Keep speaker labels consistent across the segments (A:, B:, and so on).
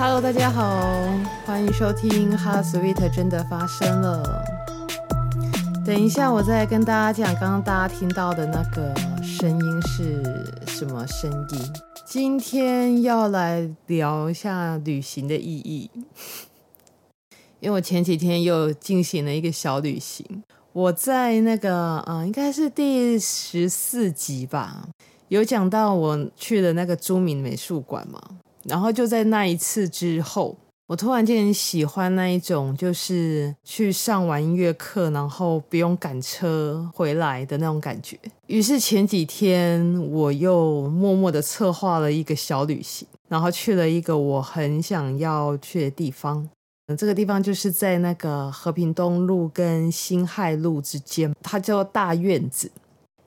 A: Hello，大家好，欢迎收听《哈 Sweet 真的发生了》。等一下，我再跟大家讲，刚刚大家听到的那个声音是什么声音？今天要来聊一下旅行的意义，因为我前几天又进行了一个小旅行。我在那个，嗯、呃，应该是第十四集吧，有讲到我去了那个朱铭美术馆嘛。然后就在那一次之后，我突然间喜欢那一种，就是去上完音乐课，然后不用赶车回来的那种感觉。于是前几天我又默默的策划了一个小旅行，然后去了一个我很想要去的地方。这个地方就是在那个和平东路跟辛亥路之间，它叫大院子。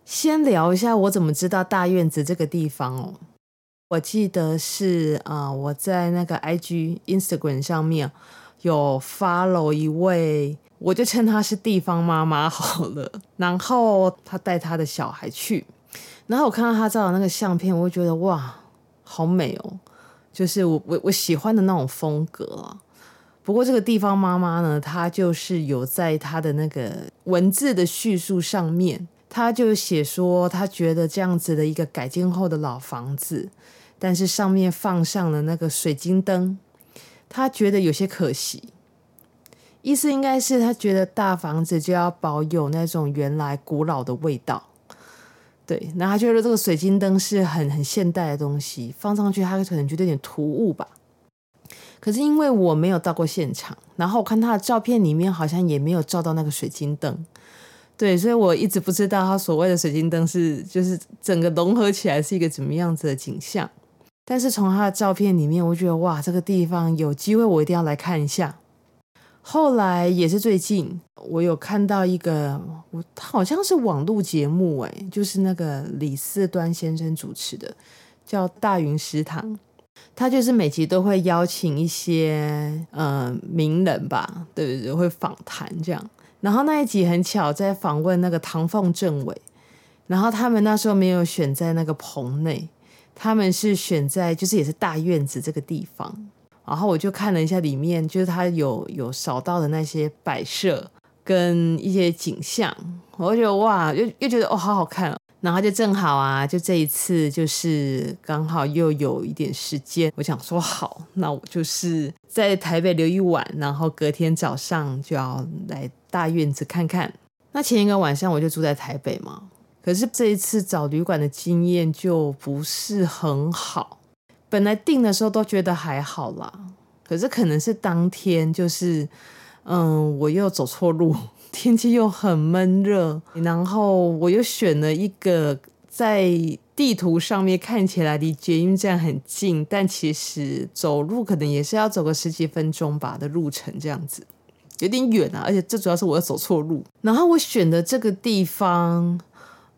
A: 先聊一下我怎么知道大院子这个地方哦。我记得是啊、我在那个 IG Instagram 上面有 follow 一位，我就称她是地方妈妈好了。然后她带她的小孩去，然后我看到她照的那个相片，我就觉得哇，好美哦，就是我我我喜欢的那种风格啊。不过这个地方妈妈呢，她就是有在她的那个文字的叙述上面，她就写说，她觉得这样子的一个改建后的老房子。但是上面放上了那个水晶灯，他觉得有些可惜。意思应该是他觉得大房子就要保有那种原来古老的味道，对。那他觉得这个水晶灯是很很现代的东西，放上去他可能觉得有点突兀吧。可是因为我没有到过现场，然后我看他的照片里面好像也没有照到那个水晶灯，对，所以我一直不知道他所谓的水晶灯是就是整个融合起来是一个怎么样子的景象。但是从他的照片里面，我觉得哇，这个地方有机会我一定要来看一下。后来也是最近，我有看到一个，我好像是网络节目，哎，就是那个李四端先生主持的，叫《大云食堂》。他就是每集都会邀请一些呃名人吧，对不对？会访谈这样。然后那一集很巧，在访问那个唐凤政委，然后他们那时候没有选在那个棚内。他们是选在就是也是大院子这个地方，然后我就看了一下里面，就是他有有扫到的那些摆设跟一些景象，我就觉得哇，又又觉得哦，好好看哦。然后就正好啊，就这一次就是刚好又有一点时间，我想说好，那我就是在台北留一晚，然后隔天早上就要来大院子看看。那前一个晚上我就住在台北嘛。可是这一次找旅馆的经验就不是很好。本来订的时候都觉得还好啦，可是可能是当天就是，嗯，我又走错路，天气又很闷热，然后我又选了一个在地图上面看起来离捷运站很近，但其实走路可能也是要走个十几分钟吧的路程，这样子有点远啊。而且最主要是我又走错路，然后我选的这个地方。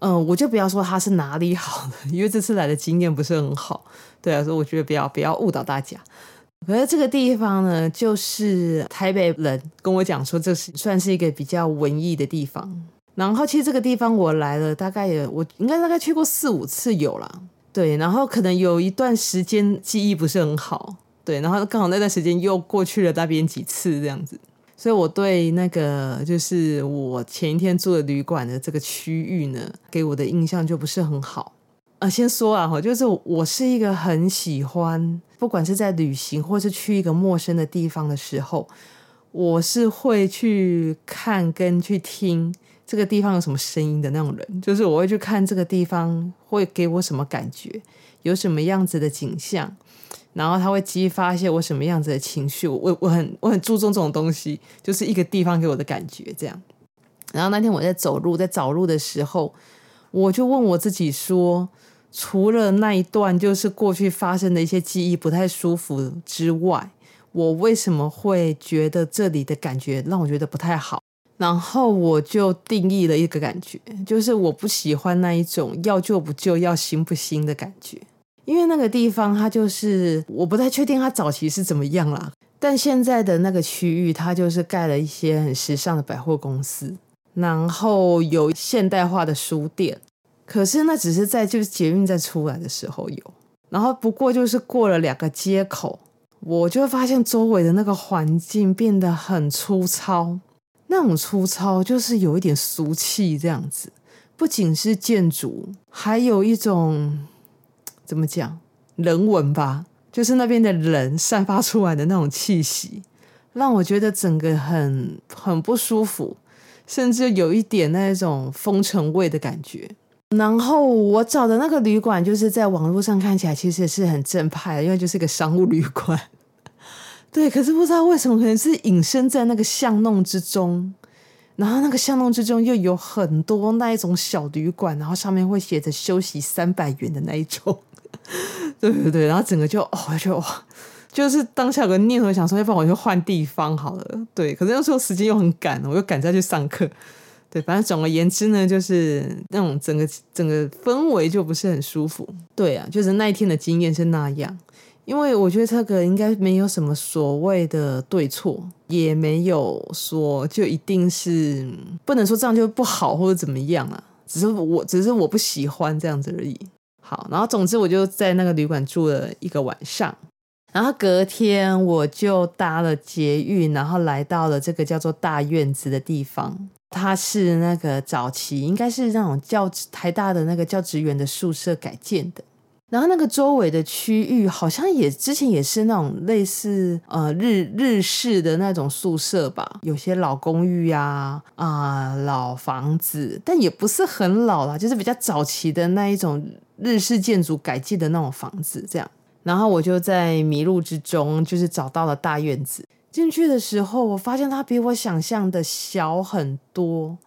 A: 嗯，我就不要说它是哪里好了，因为这次来的经验不是很好。对啊，所以我觉得不要不要误导大家。可是这个地方呢，就是台北人跟我讲说，这是算是一个比较文艺的地方。然后其实这个地方我来了，大概也我应该大概去过四五次有啦。对，然后可能有一段时间记忆不是很好。对，然后刚好那段时间又过去了那边几次这样子。所以我对那个就是我前一天住的旅馆的这个区域呢，给我的印象就不是很好。啊，先说啊，就是我是一个很喜欢，不管是在旅行或是去一个陌生的地方的时候，我是会去看跟去听这个地方有什么声音的那种人。就是我会去看这个地方会给我什么感觉，有什么样子的景象。然后他会激发一些我什么样子的情绪，我我很我很注重这种东西，就是一个地方给我的感觉这样。然后那天我在走路，在找路的时候，我就问我自己说，除了那一段就是过去发生的一些记忆不太舒服之外，我为什么会觉得这里的感觉让我觉得不太好？然后我就定义了一个感觉，就是我不喜欢那一种要旧不旧，要新不新的感觉。因为那个地方，它就是我不太确定它早期是怎么样啦。但现在的那个区域，它就是盖了一些很时尚的百货公司，然后有现代化的书店。可是那只是在就是捷运站出来的时候有，然后不过就是过了两个街口，我就会发现周围的那个环境变得很粗糙，那种粗糙就是有一点俗气这样子。不仅是建筑，还有一种怎么讲人文吧，就是那边的人散发出来的那种气息，让我觉得整个很很不舒服，甚至有一点那种风尘味的感觉。然后我找的那个旅馆，就是在网络上看起来其实是很正派的，因为就是个商务旅馆。对，可是不知道为什么，可能是隐身在那个巷弄之中，然后那个巷弄之中又有很多那一种小旅馆，然后上面会写着休息三百元的那一种。对对对，然后整个就哦，就，就是当下有个念头想说，要不然我就换地方好了。对，可是那时候时间又很赶，我又赶着去上课。对，反正总而言之呢，就是那种整个整个氛围就不是很舒服。对啊，就是那一天的经验是那样。因为我觉得这个应该没有什么所谓的对错，也没有说就一定是不能说这样就不好或者怎么样啊。只是我只是我不喜欢这样子而已。好，然后总之我就在那个旅馆住了一个晚上，然后隔天我就搭了捷运，然后来到了这个叫做大院子的地方。它是那个早期应该是那种教台大的那个教职员的宿舍改建的，然后那个周围的区域好像也之前也是那种类似呃日日式的那种宿舍吧，有些老公寓呀啊、老房子，但也不是很老啦，就是比较早期的那一种日式建筑改建的那种房子这样。然后我就在迷路之中，就是找到了大院子。进去的时候，我发现它比我想象的小很多。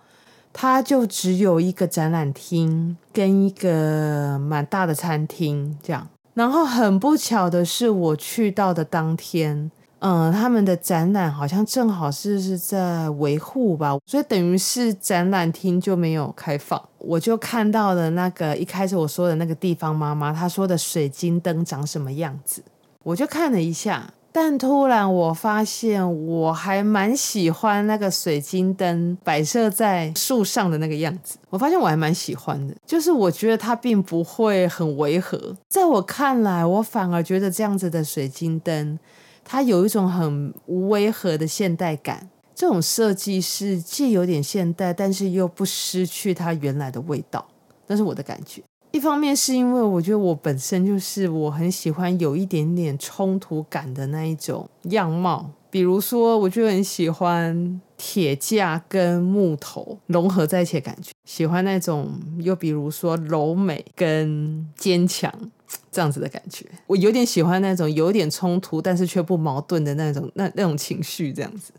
A: 它就只有一个展览厅跟一个蛮大的餐厅这样。然后很不巧的是，我去到的当天，嗯，他们的展览好像正好是是在维护吧，所以等于是展览厅就没有开放。我就看到了那个一开始我说的那个地方妈妈，她说的水晶灯长什么样子，我就看了一下。但突然我发现，我还蛮喜欢那个水晶灯摆设在树上的那个样子。我发现我还蛮喜欢的，就是我觉得它并不会很违和。在我看来，我反而觉得这样子的水晶灯，它有一种很无违和的现代感。这种设计是既有点现代，但是又不失去它原来的味道。那是我的感觉。一方面是因为我觉得我本身就是我很喜欢有一点点冲突感的那一种样貌，比如说我就很喜欢铁架跟木头融合在一起的感觉，喜欢那种又比如说柔美跟坚强这样子的感觉，我有点喜欢那种有点冲突但是却不矛盾的那种那那种情绪这样子。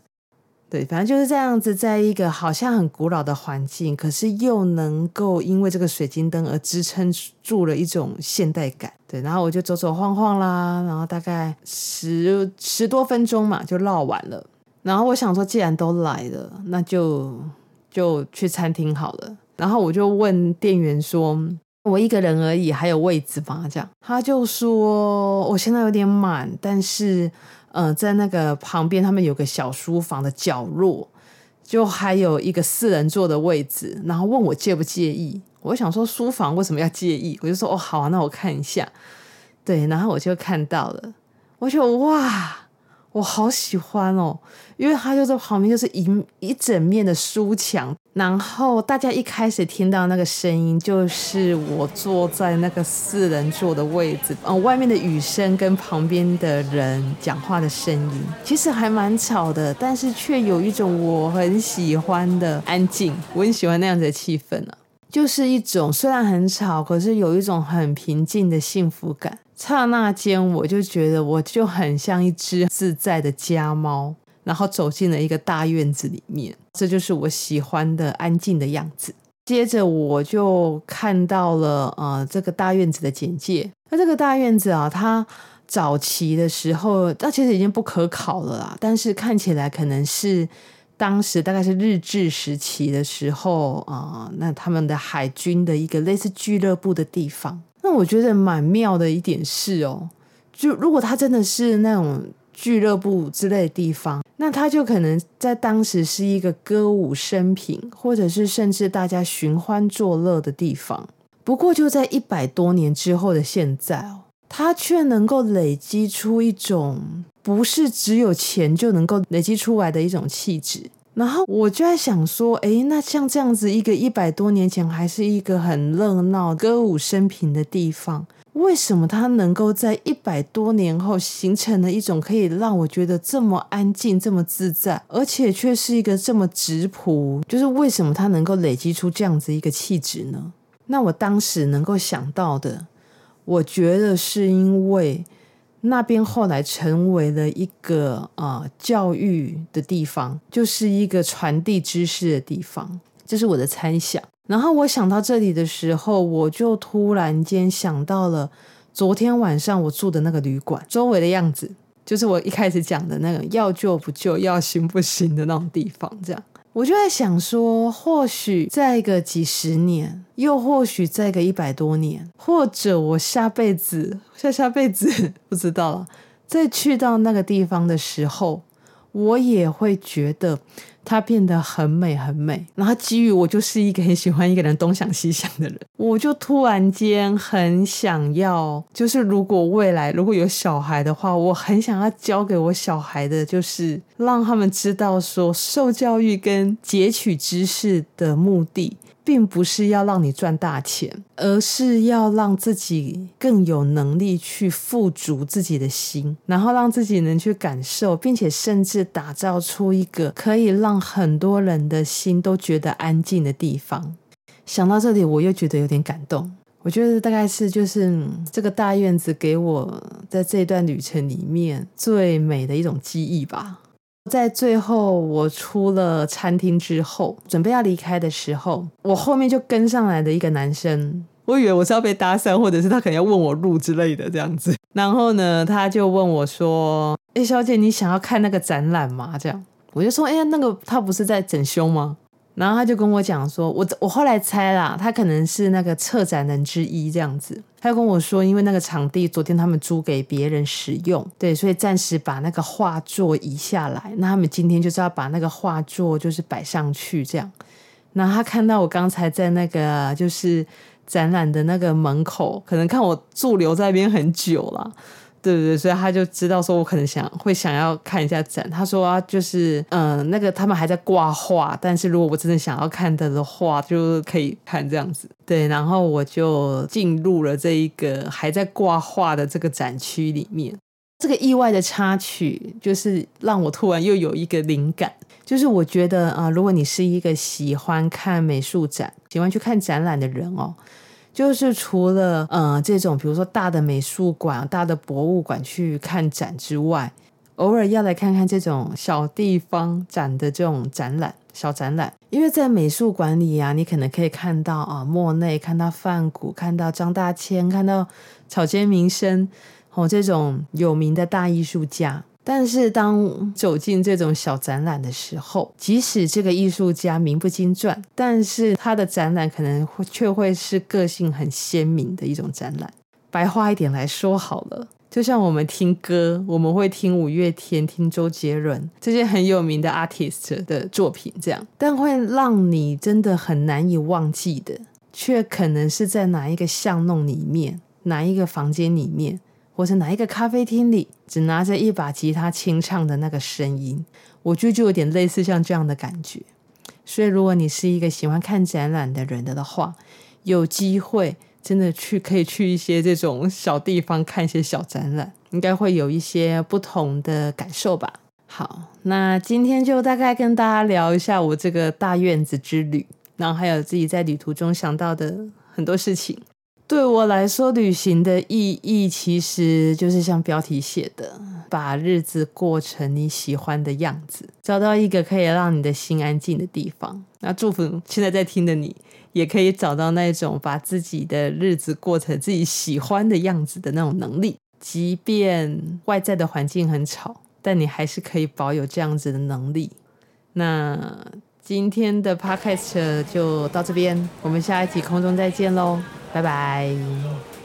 A: 对，反正就是这样子，在一个好像很古老的环境，可是又能够因为这个水晶灯而支撑住了一种现代感。对，然后我就走走晃晃啦，然后大概十十多分钟嘛，就绕完了。然后我想说，既然都来了，那就就去餐厅好了。然后我就问店员说：“我一个人而已，还有位置吗？”这样，他就说：“我现在有点满，但是。”嗯，在那个旁边，他们有个小书房的角落，就还有一个四人座的位置。然后问我介不介意，我想说书房为什么要介意？我就说哦，好啊，那我看一下。对，然后我就看到了，我就哇。我好喜欢哦，因为它就在旁边，就是一一整面的书墙。然后大家一开始听到那个声音，就是我坐在那个四人座的位置，嗯、外面的雨声跟旁边的人讲话的声音，其实还蛮吵的，但是却有一种我很喜欢的安静。我很喜欢那样子的气氛啊，就是一种虽然很吵，可是有一种很平静的幸福感。刹那间，我就觉得我就很像一只自在的家猫，然后走进了一个大院子里面，这就是我喜欢的安静的样子。接着，我就看到了呃这个大院子的简介。那这个大院子啊，它早期的时候，那其实已经不可考了啦，但是看起来可能是当时大概是日治时期的时候啊、那他们的海军的一个类似俱乐部的地方。那我觉得蛮妙的一点是哦，就如果他真的是那种俱乐部之类的地方，那他就可能在当时是一个歌舞升平，或者是甚至大家寻欢作乐的地方。不过就在一百多年之后的现在哦，它却能够累积出一种不是只有钱就能够累积出来的一种气质。然后我就在想说，诶，那像这样子一个一百多年前还是一个很热闹、歌舞升平的地方，为什么它能够在一百多年后形成了一种可以让我觉得这么安静、这么自在，而且却是一个这么质朴？就是为什么它能够累积出这样子一个气质呢？那我当时能够想到的，我觉得是因为。那边后来成为了一个呃教育的地方，就是一个传递知识的地方，这是我的猜想。然后我想到这里的时候，我就突然间想到了昨天晚上我住的那个旅馆周围的样子，就是我一开始讲的那个要救不救，要行不行的那种地方，这样。我就在想说，或许再个几十年，又或许再个一百多年，或者我下辈子、下下辈子不知道了，再去到那个地方的时候，我也会觉得。它变得很美，很美。然后基于我就是一个很喜欢一个人东想西想的人，我就突然间很想要，就是如果未来如果有小孩的话，我很想要教给我小孩的，就是让他们知道说，受教育跟截取知识的目的。并不是要让你赚大钱，而是要让自己更有能力去富足自己的心，然后让自己能去感受，并且甚至打造出一个可以让很多人的心都觉得安静的地方。想到这里，我又觉得有点感动。我觉得大概是就是这个大院子给我在这段旅程里面最美的一种记忆吧。在最后，我出了餐厅之后，准备要离开的时候，我后面就跟上来的一个男生，我以为我是要被搭讪，或者是他可能要问我路之类的这样子。然后呢，他就问我说：“哎，小姐，你想要看那个展览吗？”这样，我就说：“哎呀，那个他不是在整修吗？”然后他就跟我讲说，我我后来猜啦，他可能是那个策展人之一这样子。他就跟我说，因为那个场地昨天他们租给别人使用，对，所以暂时把那个画作移下来。那他们今天就是要把那个画作就是摆上去这样。那他看到我刚才在那个就是展览的那个门口，可能看我驻留在那边很久了。对对对，所以他就知道说，我可能想会想要看一下展。他说啊，就是嗯、那个他们还在挂画，但是如果我真的想要看的的话，就可以看这样子。对，然后我就进入了这一个还在挂画的这个展区里面。这个意外的插曲，就是让我突然又有一个灵感，就是我觉得啊、如果你是一个喜欢看美术展、喜欢去看展览的人哦。就是除了呃这种比如说大的美术馆、大的博物馆去看展之外，偶尔要来看看这种小地方展的这种展览、小展览。因为在美术馆里啊，你可能可以看到啊莫内、看到梵谷、看到张大千、看到草间弥生哦这种有名的大艺术家。但是当走进这种小展览的时候，即使这个艺术家名不经传，但是他的展览可能会却会是个性很鲜明的一种展览。白话一点来说好了，就像我们听歌，我们会听五月天、听周杰伦这些很有名的 artist 的作品，这样，但会让你真的很难以忘记的，却可能是在哪一个巷弄里面，哪一个房间里面。或是哪一个咖啡厅里，只拿着一把吉他清唱的那个声音，我觉得就有点类似像这样的感觉。所以，如果你是一个喜欢看展览的人的话，有机会真的去可以去一些这种小地方看一些小展览，应该会有一些不同的感受吧。好，那今天就大概跟大家聊一下我这个大院子之旅，然后还有自己在旅途中想到的很多事情。对我来说，旅行的意义其实就是像标题写的，把日子过成你喜欢的样子，找到一个可以让你的心安静的地方。那祝福现在在听的你，也可以找到那种把自己的日子过成自己喜欢的样子的那种能力。即便外在的环境很吵，但你还是可以保有这样子的能力。那今天的 Podcast 就到这边，我们下一集空中再见喽。拜拜。